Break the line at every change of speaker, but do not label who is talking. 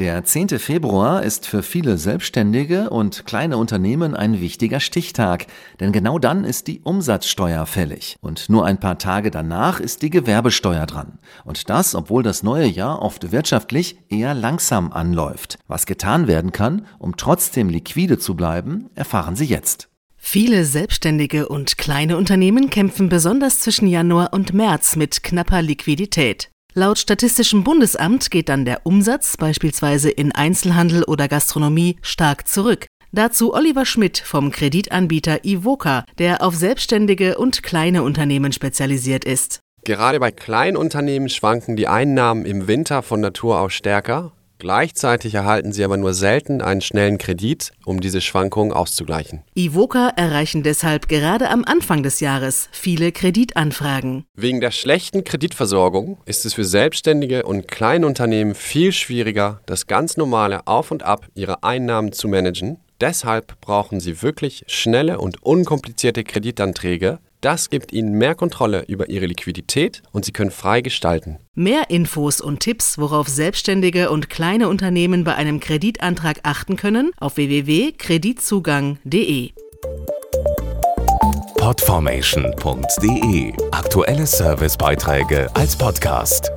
Der 10. Februar ist für viele Selbstständige und kleine Unternehmen ein wichtiger Stichtag, denn genau dann ist die Umsatzsteuer fällig. Und nur ein paar Tage danach ist die Gewerbesteuer dran. Und das, obwohl das neue Jahr oft wirtschaftlich eher langsam anläuft. Was getan werden kann, um trotzdem liquide zu bleiben, erfahren Sie jetzt.
Viele Selbstständige und kleine Unternehmen kämpfen besonders zwischen Januar und März mit knapper Liquidität. Laut Statistischem Bundesamt geht dann der Umsatz beispielsweise in Einzelhandel oder Gastronomie stark zurück. Dazu Oliver Schmidt vom Kreditanbieter Ivoca, der auf selbstständige und kleine Unternehmen spezialisiert ist.
Gerade bei Kleinunternehmen schwanken die Einnahmen im Winter von Natur aus stärker Gleichzeitig erhalten sie aber nur selten einen schnellen Kredit, um diese Schwankungen auszugleichen.
Ivoca erreichen deshalb gerade am Anfang des Jahres viele Kreditanfragen.
Wegen der schlechten Kreditversorgung ist es für Selbstständige und Kleinunternehmen viel schwieriger, das ganz normale Auf und Ab ihrer Einnahmen zu managen. Deshalb brauchen sie wirklich schnelle und unkomplizierte Kreditanträge, das gibt Ihnen mehr Kontrolle über Ihre Liquidität und Sie können frei gestalten.
Mehr Infos und Tipps, worauf Selbstständige und kleine Unternehmen bei einem Kreditantrag achten können, auf www.kreditzugang.de.
Podformation.de Aktuelle Servicebeiträge als Podcast.